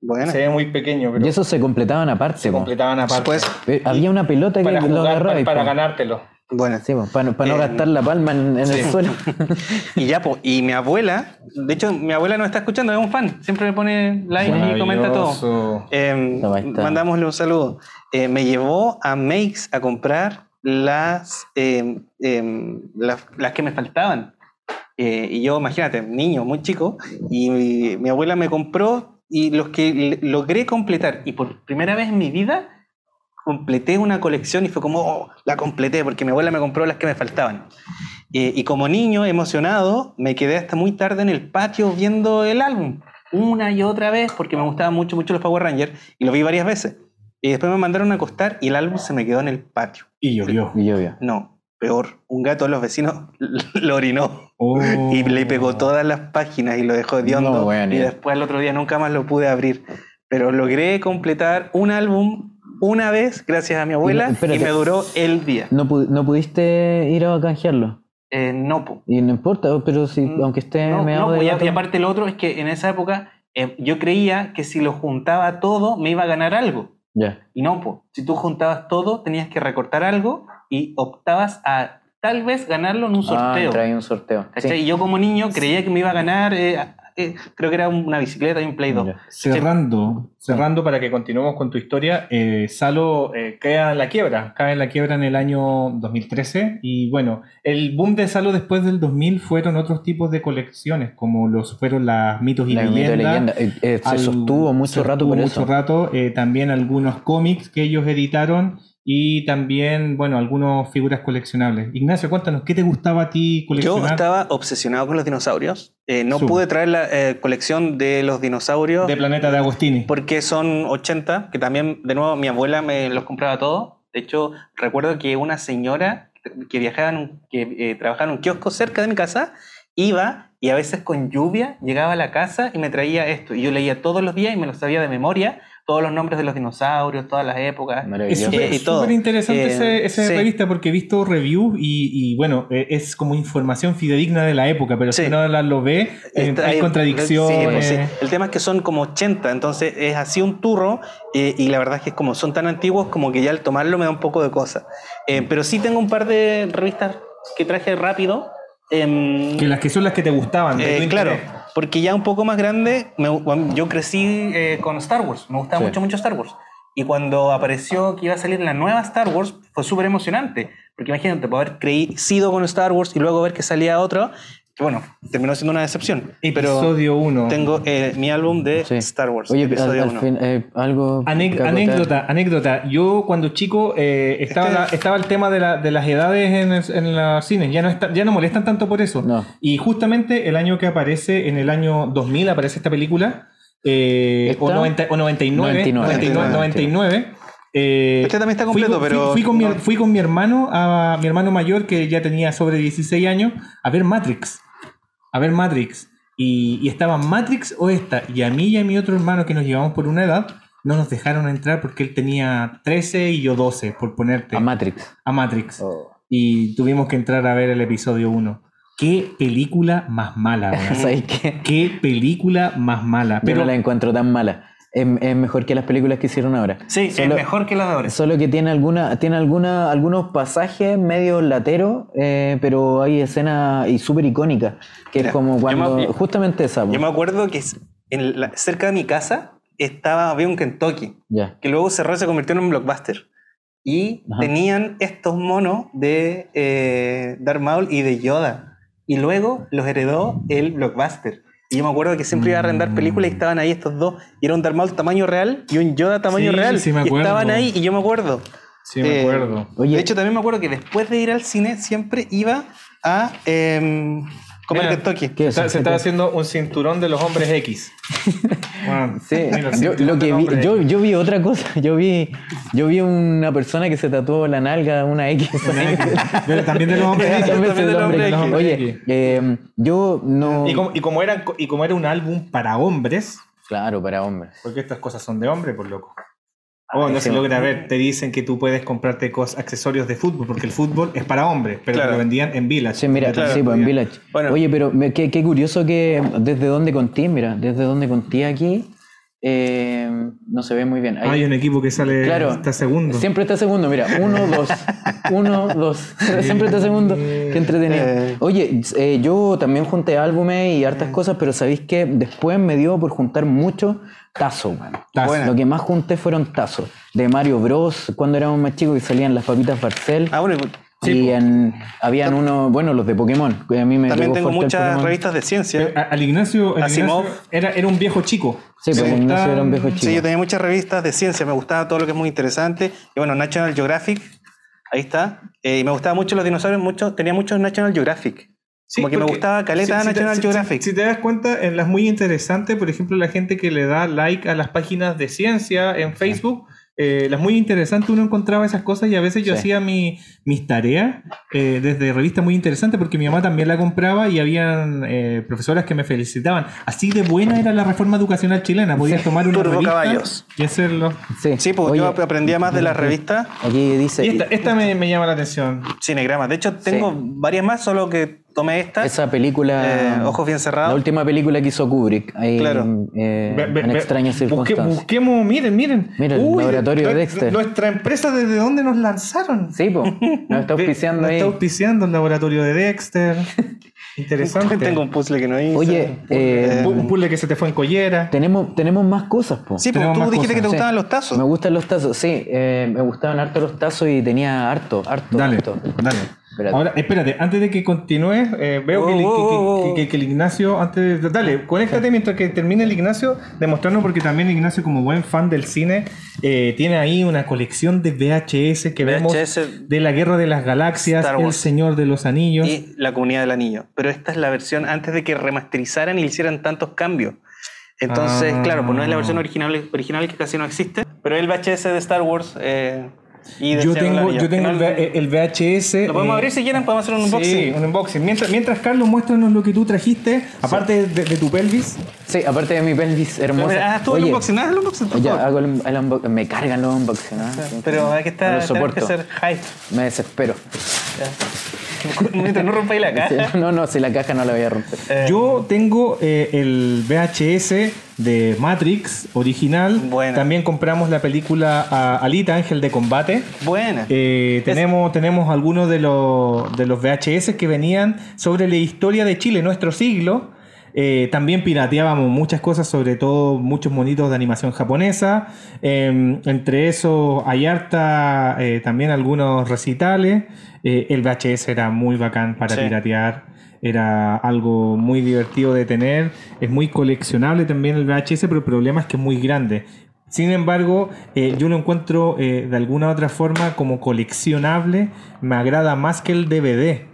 Buena. Se ve muy pequeño, pero Y esos se completaban aparte. se po. completaban aparte. Pues, Eh, Había una pelota que para lo agarraba para, y, para po. ganártelo. Buena. Sí, po, para, para no Eh, gastar la palma en, en sí. el suelo. *laughs* Y ya, po, y mi abuela, de hecho, mi abuela no está escuchando, es un fan. Siempre me pone like y comenta todo. Eh, No, mandámosle un saludo. Eh, me llevó a Makes a comprar las, eh, eh, las, las que me faltaban. Eh, y yo, imagínate, niño muy chico, y mi, mi abuela me compró y los que logré completar. Y por primera vez en mi vida completé una colección y fue como, oh, la completé porque mi abuela me compró las que me faltaban. Eh, y como niño emocionado, me quedé hasta muy tarde en el patio viendo el álbum, una y otra vez, porque me gustaban mucho, mucho los Power Rangers, y lo vi varias veces. Y después me mandaron a acostar y el álbum se me quedó en el patio. Y llovió. Y yo. No, peor, un gato de los vecinos *laughs* lo orinó Oh. y le pegó todas las páginas y lo dejó de hondo. No, bueno, y después el otro día nunca más lo pude abrir. Pero logré completar un álbum una vez gracias a mi abuela Y no, me duró el día. No, no pudiste ir a canjearlo. Eh, no, po. Y no importa, pero si, Mm, aunque esté No, meado no, de y, aparte lo otro es que en esa época eh, yo creía que si lo juntaba todo me iba a ganar algo. Ya. Y no, pues, si tú juntabas todo, tenías que recortar algo y optabas a tal vez ganarlo en un Ah, sorteo. trae un sorteo. ¿cachai? Y yo como niño creía que me iba a ganar, eh, eh, creo que era una bicicleta y un Play 2. Ya. Cerrando, cerrando para que continuemos con tu historia, eh, Salo eh, cae en la quiebra, cae en la quiebra en el año 2013 y bueno, el boom de Salo después del 2000 fueron otros tipos de colecciones, como los fueron las mitos y La leyendas. leyenda. Eh, eh, se al- sostuvo mucho se rato sostuvo por mucho eso. rato, eh, también algunos cómics que ellos editaron y también, bueno, algunas figuras coleccionables. Ignacio, cuéntanos, ¿qué te gustaba a ti Yo coleccionar? estaba obsesionado con los dinosaurios. Eh, no Súper. pude traer la eh, colección de los dinosaurios de Planeta de Agostini. porque son 80, que también, de nuevo, mi abuela me los compraba todos. De hecho, recuerdo que una señora que viajaba en que eh, trabajaba en un kiosco cerca de mi casa iba y a veces con lluvia llegaba a la casa y me traía esto. Y yo leía todos los días y me lo sabía de memoria, todos los nombres de los dinosaurios, todas las épocas. Es Maravilloso. súper Eh, y todo. súper interesante Eh, ese, esa sí. revista porque he visto reviews y, y, bueno, eh, es como información fidedigna de la época, pero Sí. si no la, lo ve, eh, Está- hay, contradicciones. sí, pues sí. El tema es que son como 80, entonces es así un turro eh, y la verdad es que como son tan antiguos como que ya al tomarlo me da un poco de cosa. Eh, pero sí tengo un par de revistas que traje rápido. em, Que las que son las que te gustaban. eh, claro, interés. Porque ya un poco más grande, me- yo crecí eh, con Star Wars, me gustaba Sí. mucho, mucho Star Wars. Y cuando apareció que iba a salir la nueva Star Wars, fue súper emocionante. Porque imagínate, poder crecido con Star Wars y luego ver que salía otro, que bueno, terminó siendo una decepción. Pero Episodio 1. tengo eh, mi álbum de Sí. Star Wars, Oye, al, episodio al 1. fin, eh, algo. acotar. anécdota, anécdota. Yo cuando chico eh, estaba, Este- la- estaba el tema de, la- de las edades en, el- en los cines. Ya no, está- ya no molestan tanto por eso. No. Y justamente el año que aparece, en el año 2000, aparece esta película. eh, o, ¿Esta? 90 o 99. 99, 99. 99, eh, Este también está fui completo, con- pero Fui, fui con mi, fui con mi hermano, a mi hermano mayor, que ya tenía sobre 16 años, a ver Matrix. A ver Matrix. Y, y estaba Matrix o esta. Y a mí y a mi otro hermano, que nos llevamos por una edad, no nos dejaron entrar porque él tenía 13 y yo 12, por ponerte. A Matrix. a Matrix. Oh. Y tuvimos que entrar a ver el episodio 1. Qué película más mala, weón. *laughs* ¿Sabes qué? Qué película más mala. Yo Pero no la encuentro tan mala. Es, es mejor que las películas que hicieron ahora. Sí, Solo- es mejor que la de ahora. Solo que tiene alguna, tiene alguna, algunos pasajes medio lateros, eh, pero hay escenas y súper icónicas, que Mira, es como yo cuando, me- justamente esa. Yo me acuerdo que en la- cerca de mi casa estaba, había un Kentucky, ya, que luego cerró y se convirtió en un blockbuster. Y Ajá. tenían estos monos de eh, Darth Maul y de Yoda. Y luego los heredó el blockbuster. Y yo me acuerdo que siempre iba a arrendar películas y estaban ahí estos dos. Y era un Darth Maul tamaño real y un Yoda tamaño Sí, real. sí me y acuerdo. estaban ahí y yo me acuerdo. sí, me Eh, acuerdo. Oye, De hecho, también me acuerdo que después de ir al cine siempre iba a em, comer Mira, Kentucky. ¿qué es Se, eso? se estaba haciendo un cinturón de los hombres X. Sí, yo, lo que vi, hombres yo, X. yo vi otra cosa, *laughs* yo vi, yo vi una persona que se tatuó la nalga una X. Pero *laughs* también de los hombres X. También X. Oye, eh, yo no... Y como, y, como era, y como era un álbum para hombres, Claro, para hombres. porque estas cosas son de hombre, por loco. Oh, no se logra ver. Te dicen que tú puedes comprarte cos- accesorios de fútbol, porque el fútbol es para hombres, pero Claro. lo vendían en Village. Sí, mira, Donde sí, pues en Village. Bueno. Oye, pero me- qué, qué curioso que desde donde conté, mira, desde donde conté aquí, eh, no se ve muy bien. Ahí- Hay un equipo que sale Claro. está segundo. Siempre está segundo, mira, uno, dos, *laughs* uno, dos. *laughs* Siempre está segundo. Qué entretenido. Eh. Oye, eh, yo también junté álbumes y hartas cosas, pero sabéis que después me dio por juntar mucho. Tazo. Buena. Lo que más junté fueron tazos. De Mario Bros. cuando éramos más chicos que salían las papitas Barcel. Ah, bueno, y en, habían unos, bueno, los de Pokémon. que a mí me también tengo muchas Pokémon. revistas de ciencia. a- Al Ignacio, al Asimov. Ignacio era, era un viejo chico. Sí, pues Ignacio era un viejo chico. Sí, yo tenía muchas revistas de ciencia, me gustaba todo lo que es muy interesante. Y bueno, National Geographic, ahí está. Eh, y me gustaban mucho los dinosaurios, mucho, tenía muchos National Geographic. Sí, Como que me gustaba caleta si- si te- National si- Geographic. Si, si te das cuenta, en las muy interesantes, por ejemplo, la gente que le da like a las páginas de ciencia en Facebook, eh, las muy interesantes uno encontraba esas cosas y a veces yo Sí. hacía mi, mis tareas eh, desde revistas muy interesantes porque mi mamá también la compraba y habían eh, profesoras que me felicitaban. Así de buena era la reforma educacional chilena. Podías tomar una Turbo revista caballos. y hacerlo. Sí, Sí, pues Oye, yo aprendía más de las revistas Aquí dice. Y esta, esta me, me llama la atención. cinegramas. De hecho, tengo varias más, solo que tomé esta. Esa película. eh, ojos bien La cerrados. última película que hizo Kubrick. Ahí, Claro. eh, Ve- ve- en extrañas busque- circunstancias. busquemos, miren, miren. Mira, el laboratorio de Dexter. Nuestra empresa, ¿desde dónde nos lanzaron? Sí, pues. Nos está *laughs* auspiciando nos ahí. está auspiciando el laboratorio de Dexter. *laughs* Interesante. Tengo un puzzle que no hice. Oye, eh, Un puzzle que se te fue en collera. tenemos, tenemos más cosas, po. Sí, tenemos tú dijiste que te gustaban Sí. los tazos. Me gustan los tazos, sí. eh, me gustaban harto los tazos y tenía harto, harto. Dale, harto. dale. Espérate. Ahora, espérate, antes de que continúes, eh, veo que, el- Oh, que- que- oh, oh. que- que- que el Ignacio, antes de- dale, conéctate mientras que termine el Ignacio, demostrando porque también Ignacio, como buen fan del cine, eh, tiene ahí una colección de VHS que vemos VHS de la Guerra de las Galaxias, El. Señor de los Anillos. y la comunidad del anillo. Pero esta es la versión antes de que remasterizaran y le hicieran tantos cambios. Entonces, Ah. claro, pues no es la versión original, original que casi no existe, pero el VHS de Star Wars eh, y yo tengo, yo tengo el, no- VHS. Lo podemos eh, abrir si quieren, podemos hacer un unboxing. Sí, un unboxing. Mientras, mientras Carlos, muéstranos lo que tú trajiste, aparte de, de tu pelvis. Sí, aparte de mi pelvis hermosa. Ah, tú el Oye, unboxing, haz el unboxing, por Ya, favor. hago el, el unbo- Me cargan los unboxing, ¿ah? Pero hay que No estar, soporto. que ser hype. Me desespero. *laughs* Mientras no rompáis la caja. No, no, si la caja no la voy a romper. Eh, Yo tengo eh, el VHS de Matrix original. Buena. También compramos la película a Alita, Ángel de Combate. Buena. Eh, tenemos, tenemos algunos de los, de los VHS que venían sobre la historia de Chile, nuestro siglo. Eh, también pirateábamos muchas cosas, sobre todo muchos monitos de animación japonesa. Eh, entre esos hay harta, eh, también algunos recitales. Eh, el VHS era muy bacán para Sí. piratear. Era algo muy divertido de tener. Es muy coleccionable también el VHS, pero el problema es que es muy grande. Sin embargo, eh, yo lo encuentro eh, de alguna otra forma como coleccionable. Me agrada más que el DVD.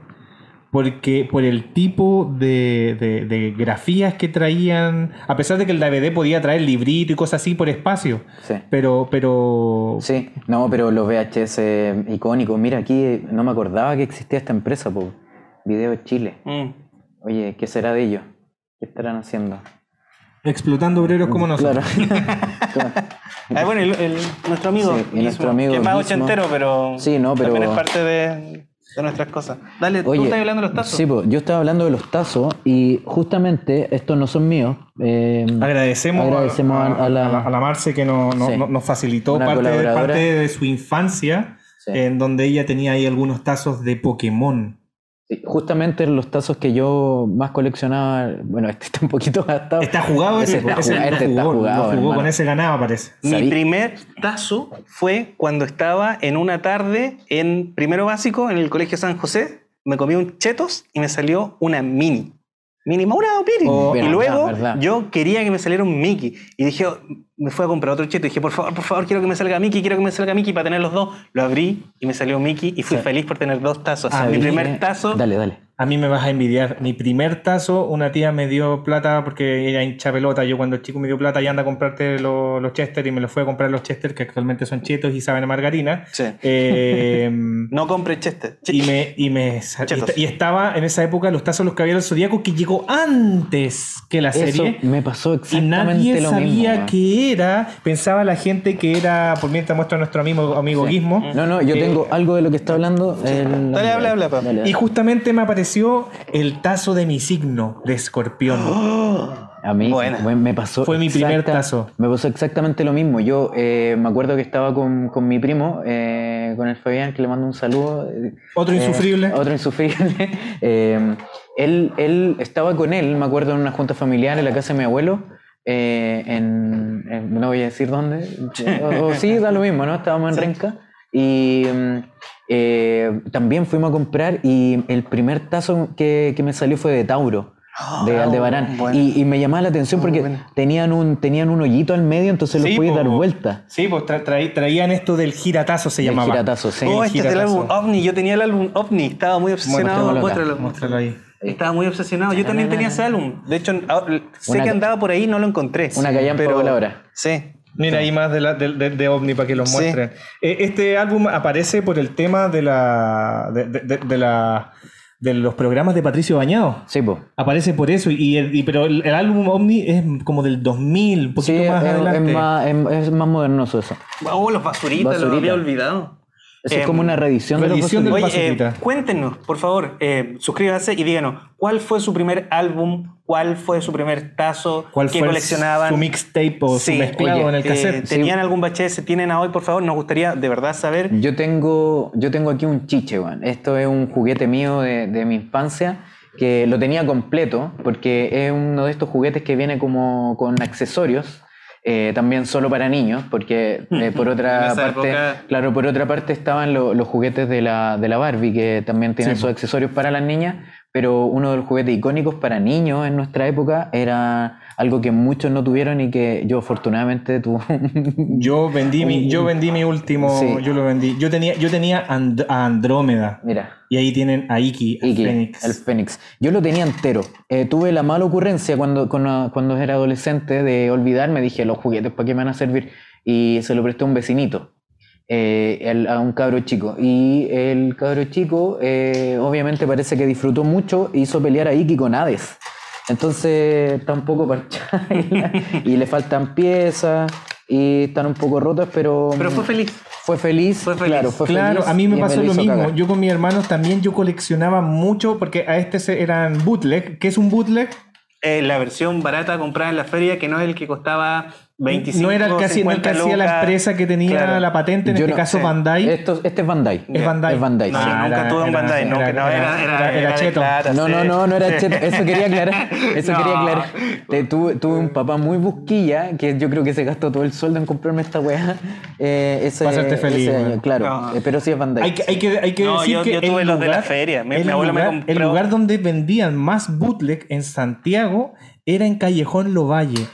Porque por el tipo de, de- de grafías que traían, a pesar de que el DVD podía traer librito y cosas así por espacio, Sí. pero, pero Sí, no, pero los VHS icónicos. Mira, aquí no me acordaba que existía esta empresa, po. Video Chile. Mm. Oye, ¿qué será de ellos? ¿Qué estarán haciendo? explotando obreros como nosotros. Claro. *laughs* Ah, bueno, el, el- nuestro amigo. Sí, nuestro amigo Que es más ochentero, pero. Sí, no, pero- También es parte de, de nuestras cosas. Dale, tú Oye, estás hablando de los tazos. Sí, po, yo estaba hablando de los tazos y justamente estos no son míos. eh, Agradecemos, Agradecemos a, a- a la- a la Marce que nos, nos- Sí. nos facilitó parte de, parte de su infancia, Sí. en donde ella tenía ahí algunos tazos de Pokémon. Sí, justamente los tazos que yo más coleccionaba, bueno, *laughs* este está un poquito gastado. Está jugado Ese está ese jugado, este está jugó, jugado, jugó, hermano. con ese ganaba parece. Mi ¿Sabí? primer tazo fue cuando estaba en una tarde en primero básico en el Colegio San José. Me comí un chetos y me salió una mini. Mini Maura o Piri. Oh, y verdad, luego verdad. yo quería que me saliera un Mickey. Y dije, me fui a comprar otro cheto. Y dije, por favor, por favor, quiero que me salga Mickey, quiero que me salga Mickey para tener los dos. Lo abrí y me salió Mickey y fui feliz por tener dos tazos. Ah, Mi primer tazo. Dale, dale. A mí me vas a envidiar. Mi primer tazo, una tía me dio plata porque ella hincha pelota. Yo cuando el chico me dio plata y anda a comprarte los, los Chester y me los fue a comprar los Chester que actualmente son chetos y saben a margarina. Sí. Eh, *laughs* No compre Chester. y me, y me y, y estaba en esa época los tazos los caballeros zodíaco que llegó antes que la Eso serie. me pasó Y exactamente nadie lo sabía mismo. weón. qué era. Pensaba la gente que era, por mientras muestra nuestro amigo, amigo Sí. Gizmo. No, no, yo Eh, tengo algo de lo que está hablando. el- Dale, habla, habla, pa. Dale, dale. Y justamente me apareció el tazo de mi signo de escorpión. *gasps* A mí Buena. me- pasó. Fue mi primer tazo. Me pasó exactamente lo mismo. Yo eh, me acuerdo que estaba con, con mi primo, eh, con el Fabián, que le mando un saludo. eh, Otro eh, insufrible. otro insufrible. *laughs* Eh, él, él estaba con él, me acuerdo, en una junta familiar en la casa de mi abuelo. Eh, en, en- no voy a decir dónde. O, o sí, da lo mismo, ¿no? Estábamos en Renca. Y mm, eh, también fuimos a comprar y el primer tazo que, que me salió fue de Tauro. De Aldebarán. bueno. Y, y me llamaba la atención porque tenían un, tenían un hoyito al medio, entonces lo Sí, podías po. dar vuelta. Sí, pues tra- traí- traían esto del giratazo, se El llamaba. giratazo, sí. Oh, El este es del giratazo. álbum OVNI. Yo tenía el álbum OVNI. Estaba muy obsesionado. Muéstralo. Muéstralo ahí. Estaba muy obsesionado. Yo también tenía ese álbum. De hecho, ahora- sé Una que andaba por ahí y no lo encontré. Una callampa Pero- voladora. Sí. Mira ahí más de, la, de, de- de OVNI para que los Sí. muestren. Eh, Este álbum aparece por el tema de la de, de- de- de la de los programas de Patricio Bañado. Sí, pues. Aparece por eso, y, el- y- pero el, el álbum OVNI es como del 2000, un poquito Sí, más es, adelante. es más, es, es más modernoso eso. Oh, los basuritas, los Basurita. había olvidado. Eso es como una reedición de los del Oye, eh, cuéntenos, por favor, eh, suscríbanse y díganos, ¿cuál fue su primer álbum? ¿Cuál fue su primer tazo? ¿Cuál ¿Qué fue coleccionaban? su mixtape o Sí, su mezclado oye, en el eh, cassette? ¿Tenían algún VHS? ¿Tienen a hoy, por favor? Nos gustaría de verdad saber. Yo tengo, yo tengo aquí un chiche, weón. Esto es un juguete mío de, de mi infancia que lo tenía completo porque es uno de estos juguetes que viene como con accesorios. Eh, también solo para niños, porque eh, *laughs* por otra parte, época- claro, por otra parte estaban lo- los juguetes de la, de la Barbie, que también tienen Sí, sus accesorios para las niñas, pero uno de los juguetes icónicos para niños en nuestra época era algo que muchos no tuvieron y que yo afortunadamente tuve. *laughs* Yo vendí mi, yo vendí mi último, Sí. yo lo vendí. Yo tenía, yo tenía And- a Andrómeda. Mira. Y ahí tienen a Iki, Iki, Fénix. el Fénix. Yo lo tenía entero. Eh, tuve la mala ocurrencia cuando, cuando, cuando era adolescente de olvidarme. Dije, los juguetes, ¿para qué me van a servir? Y se lo presté a un vecinito, eh, el- a un cabro chico. Y el cabro chico, eh, obviamente, parece que disfrutó mucho e hizo pelear a Iki con Hades. Entonces, está un poco parchada *laughs* y le faltan piezas y están un poco rotas, pero. Pero fue feliz. Fue feliz, Fue feliz. claro, fue Claro, feliz a mí me pasó lo mismo. cagar. Yo con mis hermanos también yo coleccionaba mucho porque a este se- eran bootleg. ¿Qué es un bootleg? Eh, la versión barata comprada en la feria, que no es el que costaba 25 no era el que hacía, no el que 50 hacía la empresa que tenía Claro. la patente, en Yo este no caso sé. Bandai. Esto- este es Bandai. es Bandai. Es Bandai, No, sí. nunca era- tuve un Bandai, no, era- que no, era, era- era, era- era de cheto. plata, No, sí. no, no, no era cheto. Eso quería aclarar. *laughs* Eso No. quería aclarar. Te- tuve, tuve un papá muy busquilla que yo creo que se gastó todo el sueldo en comprarme esta weá. Eh, ese, feliz, ese año, claro. No. Eh, pero sí es Bandai. Hay que, hay que, hay que No, decir yo- que yo tuve el los de la lugar- feria. Mi- el mi abuelo me lugar- compró- El lugar donde vendían más bootleg en Santiago era en Callejón Lovalle.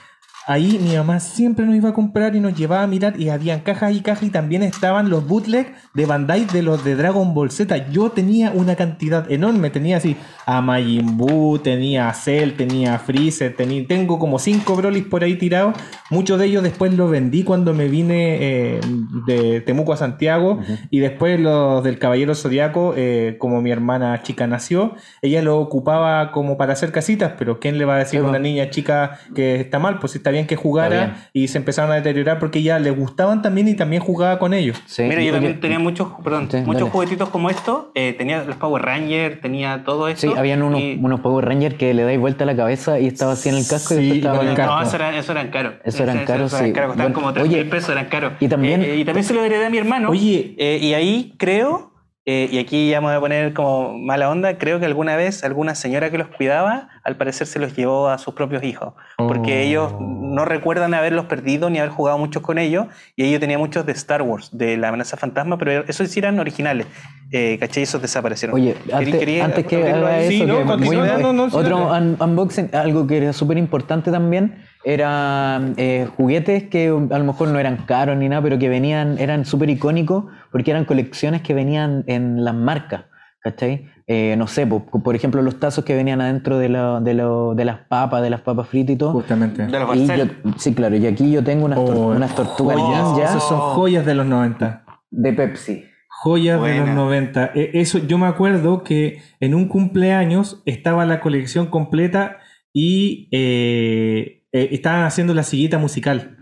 Ahí mi mamá siempre nos iba a comprar y nos llevaba a mirar y habían cajas y cajas y también estaban los bootleg de Bandai de los de Dragon Ball Z. Yo tenía una cantidad enorme, tenía así a Majin Buu, tenía a Cell, tenía a Freezer, tenía, tengo como cinco Brolis por ahí tirados. Muchos de ellos después los vendí cuando me vine eh, de Temuco a Santiago y después los del Caballero Zodiaco, eh, como mi hermana chica nació, ella lo ocupaba como para hacer casitas, pero ¿quién le va a decir a una niña chica que está mal? Pues está bien que jugara y se empezaron a deteriorar porque ella le gustaban también y también jugaba con ellos. Sí. Mira, yo también tenía muchos, perdón, Sí, muchos dale. juguetitos como estos. eh, tenía los Power Rangers, tenía todo eso. Sí, habían unos, y- unos Power Rangers que le dais vuelta a la cabeza y estaba así en el casco Sí, y después estaba en el casco. No, eso eran, eso eran caros. Eso eran caros, sí. caros, costaban Bueno, como 3 oye, mil pesos, eran caros. y también- Eh, eh, y también se lo heredé a mi hermano. Oye. Eh, y ahí creo, eh, y aquí ya me voy a poner como mala onda, creo que alguna vez alguna señora que los cuidaba, al parecer se los llevó a sus propios hijos. Porque Oh. ellos no recuerdan haberlos perdido ni haber jugado muchos con ellos. Y ellos tenían muchos de Star Wars, de la amenaza fantasma, pero esos sí eran originales. Eh, ¿Cachai? Esos desaparecieron. Oye, antes, quería antes que haga eso, Sí, no, que muy- no, no, otro un- unboxing, algo que era súper importante también, era eh, juguetes que a lo mejor no eran caros ni nada, pero que venían, eran súper icónicos porque eran colecciones que venían en las marcas, ¿cachai? Eh, no sé, po- por, ejemplo, los tazos que venían adentro de, la- de, lo- de las papas, de las papas fritas y todo. Justamente. De los Y yo- sí, claro, y aquí yo tengo unas, tor- Oh, unas tortugas joyas. ninja Esas son joyas de los 90. de Pepsi. Joyas de los Buena. 90. E- Eso, yo me acuerdo que en un cumpleaños estaba la colección completa y eh, eh, estaban haciendo la sillita musical.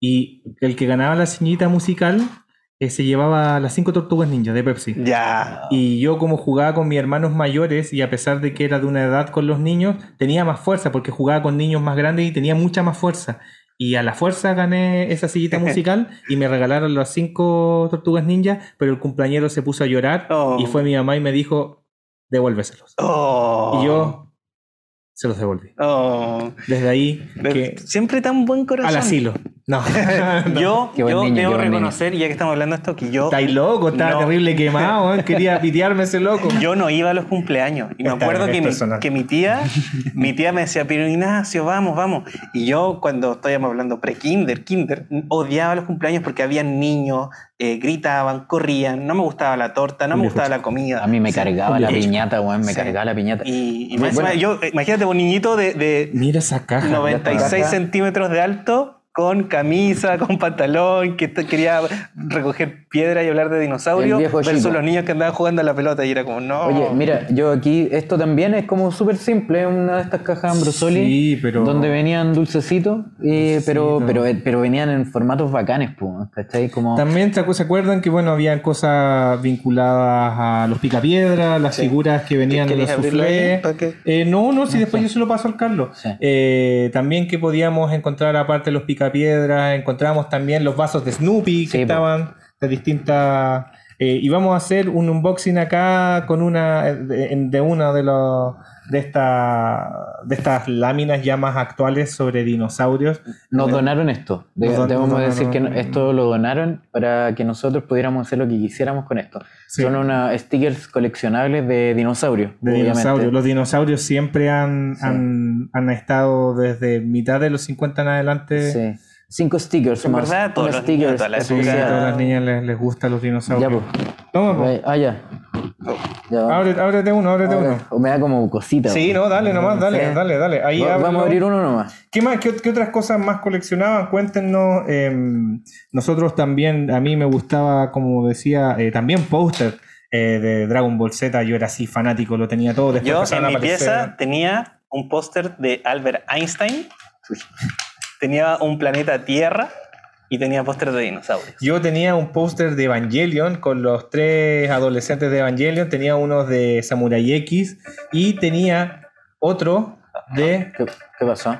Y el que ganaba la sillita musical eh, se llevaba las cinco tortugas ninja de Pepsi. Ya. Y yo como jugaba con mis hermanos mayores y a pesar de que era de una edad con los niños, tenía más fuerza porque jugaba con niños más grandes y tenía mucha más fuerza. Y a la fuerza gané esa sillita *laughs* musical y me regalaron las cinco tortugas ninja, pero el cumpleañero se puso a llorar Oh. y fue mi mamá y me dijo, devuélveselos. Oh. Y yo se los devolví. Oh. Desde ahí que Siempre tan buen corazón. al asilo. *laughs* No. Yo, yo niño, debo reconocer, ya que estamos hablando de esto, que yo, Estáis loco, estaba No. terrible quemado, *laughs* ¿eh? quería pitearme ese loco. yo no iba a los cumpleaños. Y me Está acuerdo que mi, que mi tía, mi tía me decía, pero Ignacio, vamos, vamos. Y yo, cuando estábamos hablando pre-kinder, kinder, odiaba los cumpleaños porque había niños, eh, gritaban, corrían, no me gustaba la torta, no me gustaba la comida. A mí me cargaba la y- piñata, weón, me Sí. cargaba la piñata. Y, y Bueno, más encima, yo, eh, imagínate un niñito de, de Mira esa caja. 96 caja. centímetros de alto con camisa, *laughs* con pantalón, que quería recoger piedra y hablar de dinosaurios, versus chico. los niños que andaban jugando a la pelota y era como, no. Oye, mira, yo aquí, esto también es como súper simple, es una de estas cajas Ambrosoli, Sí, pero- donde venían dulcecitos, y- pero, pero, pero venían en formatos bacanes, pues, ¿cachai? Como, También se acu- se acuerdan que bueno, habían cosas vinculadas a los picapiedras, las figuras que venían de los soufflés. Eh, no, no, si después yo se lo paso al Carlos. Sí. Eh, también que podíamos encontrar, aparte de los picapiedras, encontramos también los vasos de Snoopy que Sí, estaban de distintas. eh, y vamos a hacer un unboxing acá con una eh, de, de una de los de esta, de estas láminas ya más actuales sobre dinosaurios. Nos donaron esto. De- don- debemos decir que esto lo donaron para que nosotros pudiéramos hacer lo que quisiéramos con esto. Sí. Son unos stickers coleccionables de dinosaurios. De dinosaurios. Los dinosaurios siempre han, Sí. han, han estado desde mitad de los 50 en adelante. Sí. Cinco stickers En más. verdad, todos los niños, stickers todas las Sí, a todas las niñas les, les gustan los Ya, dinosaurios. pues. Toma, po. Ah, ya. Ya. Ábrete, ábrete uno, ábrete uno. O me da como cosita. Sí, no, dale nomás, dale, Sí. dale, dale. Ahí ábrelo. Vamos a abrir uno nomás. ¿Qué más? ¿Qué, qué otras cosas más coleccionaban? Cuéntenos. eh, nosotros también, a mí me gustaba, como decía, eh, también póster eh, de Dragon Ball Z. Yo era así fanático, lo tenía todo. Después Yo en mi pieza tenía un póster de Albert Einstein, tenía un planeta Tierra y tenía póster de dinosaurios. Yo tenía un póster de Evangelion con los tres adolescentes de Evangelion, tenía unos de Samurai X y tenía otro de... ¿Qué, qué pasó?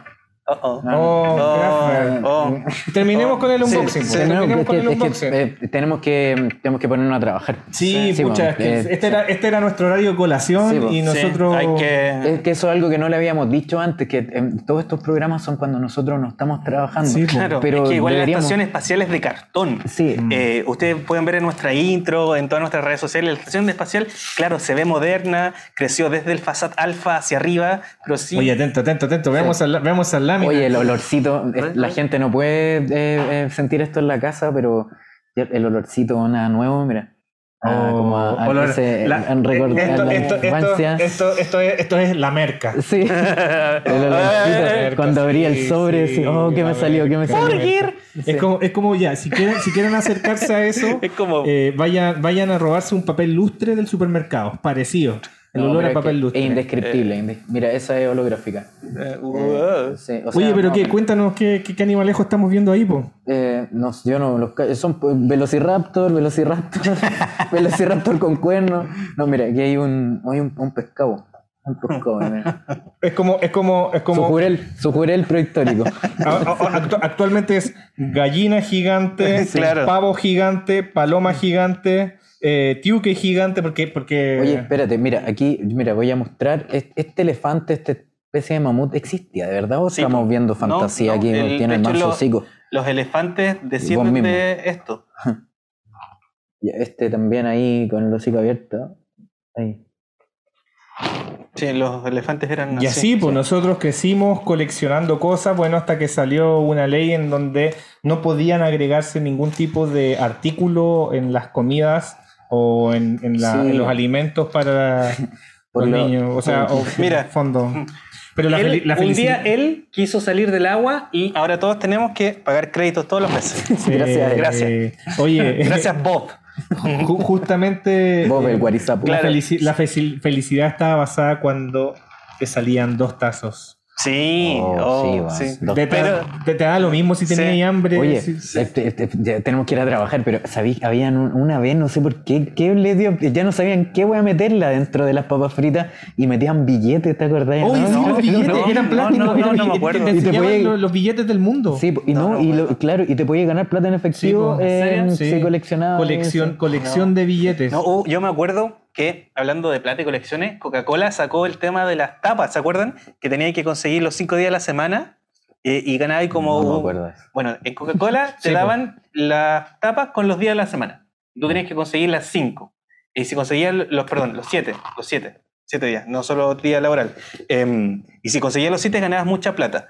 Oh, oh. Oh. Terminemos con el unboxing. Tenemos que- tenemos que ponernos a trabajar. sí, Sí, pucha, bueno, es que eh, este, era, este era nuestro horario de colación Sí, y Sí, nosotros... hay que... Es que eso es algo que no le habíamos dicho antes, que em, todos estos programas son cuando nosotros no estamos trabajando. Sí. Claro, pero es que igual deberíamos- la estación espacial es de cartón. Sí, Eh, ustedes pueden ver en nuestra intro, en todas nuestras redes sociales, la estación espacial, claro, se ve moderna, creció desde el Fasat Alpha hacia arriba, pero sí... Oye, atento, atento, atento. Veamos, al- veamos Oye, el olorcito, es- la gente no puede eh, eh, sentir esto en la casa, pero el olorcito nada nuevo, mira. Ah, Oh, como a, a olor- ese- la- en recordar esto, la esto, esto, infancia. esto, esto es, esto es la merca. Sí, *laughs* el olorcito, cuando abría el Sí, sobre, sí, oh, ¿qué me salió? ¿Qué me salió? Es como, es como ya, si quieren, si quieren acercarse a eso, *laughs* Es como... eh, vayan, vayan a robarse un papel lustre del supermercado, parecido. El No, olor a es papel lustre. Es indescriptible. inde- Mira, esa es holográfica. Eh, uh, Sí, o Oye, pero no, qué, cuéntanos qué, qué, qué animalejo estamos viendo ahí, po. Eh, no, yo no, los, son Velociraptor, Velociraptor, *laughs* Velociraptor con cuernos. No, mira, aquí hay un, hay un, un pescado. Un pescado, mira. *laughs* Es como, es como, es Su como. jurel, su jurel prehistórico. *laughs* actualmente es gallina gigante, Claro. pavo gigante, paloma gigante, eh, tiuque gigante, porque, porque Oye, espérate, mira, aquí, mira, voy a mostrar. es- Este elefante, esta especie de mamut existía, ¿de verdad? ¿O Sí, estamos viendo fantasía no, aquí? el- tiene el manso hocico. Los elefantes descienden de esto. *laughs* Y Este también ahí con el hocico abierto. Ahí. Sí, los elefantes eran Y así, pues nosotros crecimos coleccionando cosas, bueno, hasta que salió una ley en donde no podían agregarse ningún tipo de artículo en las comidas o en, en la- Sí. en los alimentos para *laughs* los lo- niños. O sea, o, Mira. fondo. Pero la, Él, la un día él quiso salir del agua y ahora todos tenemos que pagar créditos todos los meses. Gracias él. Gracias. Oye, *laughs* Gracias, Bob. *laughs* ju- justamente Bob el eh, guarizapo. la, Claro. felici- la felicidad estaba basada cuando te salían dos tazos. Sí, Oh, oh, sí, va. sí. Te, Pero- te- te da lo mismo si Sí. tenías hambre. Oye, este- este- ya tenemos que ir a trabajar, pero ¿sabéis? Habían un- una vez, no sé por qué, qué le dio, ya no sabían qué voy a meterla dentro de las papas fritas y metían billetes, ¿te acordás? Oye, no? sí, No, los billetes no, eran no, plástico. no, no, eran no me acuerdo. Te Y te podía- los, los billetes del mundo. Sí, y no, No, no, y lo- claro, y te podía ganar plata en efectivo, po. ¿En eh, Sí. coleccionabas Colección, eso. colección de billetes. No, uh, yo me acuerdo que, hablando de plata y colecciones, Coca-Cola sacó el tema de las tapas, ¿se acuerdan? Que tenía que conseguir los cinco días a la semana eh, y ganaba ahí como... No me un- de. Bueno, en Coca-Cola *laughs* te Sí, daban las tapas con los días de la semana. Tú tenías que conseguir las cinco. Y si conseguías los, perdón, los siete, los siete, siete días, no solo día laboral. Em, y si conseguías los siete ganabas mucha plata.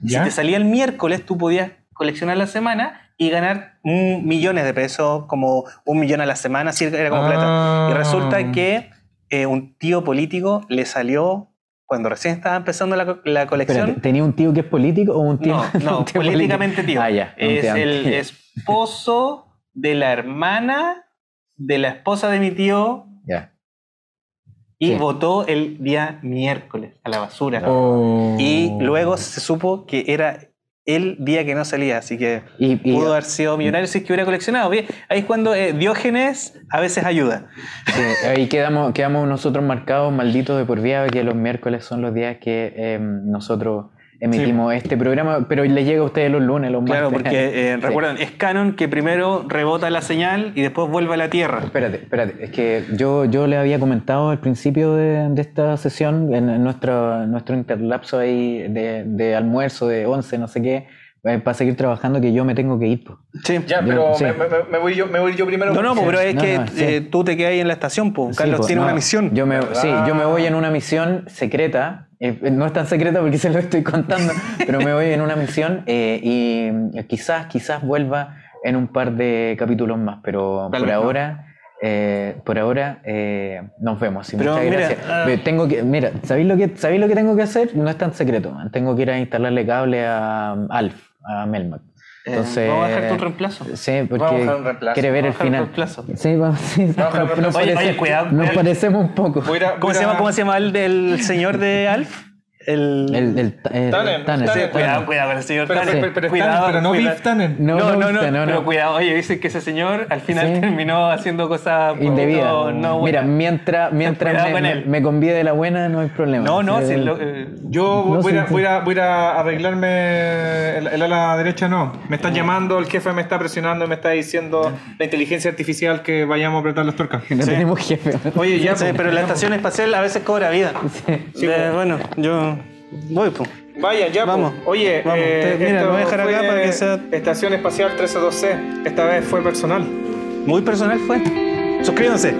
¿Ya? Si te salía el miércoles, tú podías coleccionar la semana y ganar millones de pesos, como un millón a la semana, así era como plata. Ah. Y resulta que eh, un tío político le salió cuando recién estaba empezando la, la colección. ¿tenía un tío que es político o un tío? No, *laughs* no, un tío políticamente político? tío. Ah, ya. es tío el esposo de la hermana de la esposa de mi tío Ya. y Sí. votó el día miércoles a la basura. Oh. Y luego se supo que era el día que no salía, así que Y, y- pudo haber sido millonario si es que hubiera coleccionado. Bien, Ahí es cuando eh, Diógenes a veces ayuda. sí, ahí quedamos, quedamos nosotros marcados, malditos de por vida, que los miércoles son los días que eh, nosotros emitimos este programa, pero le llega a ustedes los lunes, los Claro, martes. porque eh, *laughs* Sí. recuerdan, es canon que primero rebota la señal y después vuelve a la Tierra. Espérate, espérate. Es que yo, yo le había comentado al principio de, de esta sesión, en, nuestro, nuestro interlapso ahí de, de almuerzo, de 11, no sé qué, para seguir trabajando, que yo me tengo que ir. po. Sí. Ya, Yo- pero sí. me, me- me voy yo, me voy yo primero. No, no, pero es No, que no, sí. eh, tú te quedas ahí en la estación, pues. Sí, Carlos po, tiene no, una misión. Yo me, ¿Verdad? sí, yo me voy en una misión secreta. eh, no es tan secreta porque se lo estoy contando, *laughs* pero me voy en una misión eh, y eh, quizás, quizás vuelva en un par de capítulos más, pero Tal por vez no. ahora, eh, por ahora eh, nos vemos. y Pero muchas mira, gracias. ah. Tengo que, mira, ¿sabéis lo que sabéis lo que tengo que hacer? No es tan secreto. man. Tengo que ir a instalarle cable a Alf, a Melmac. Entonces, Eh, vamos a dejar tu reemplazo. Sí, Vamos a porque dejar un reemplazo. quiere ver el Vamos a dejar un final. reemplazo. Sí, vamos, sí, Vamos a dejar un nos, reemplazo. Oye, parece- oye, cuidado, nos cuidado. parecemos un poco. Voy a ir a- voy ¿Cómo a se llama, ¿Cómo se llama el del señor de Alf? El... El, el, el, Tannen, Tannen. Tannen. Cuidado, cuidado con el señor Pero, Tanner. pero, pero, cuidado, pero no. Biff Tannen. No, No, no, no, no, no, pero cuidado, oye, dicen que ese señor al final Sí. terminó haciendo cosas poco- Indebida. No, no, Mira, mientras, mientras me, con me, convide de la buena, no hay problema. no, no, Sí, si el- lo- eh, Yo No, voy, a, voy, a, voy a arreglarme el, el ala derecha, no. Me están llamando, el jefe me está presionando, me está diciendo la inteligencia artificial que vayamos a apretar las tuercas. no tenemos jefe. Oye, ya, sí, pero la estación espacial a veces cobra vida. Sí. Eh, bueno, yo voy, pues. Vaya, ya, Vamos. pues. Oye, Vamos. eh, mira, lo voy a dejar acá para que sea- Estación Espacial 132C. Esta vez fue personal. Muy personal fue. Suscríbanse.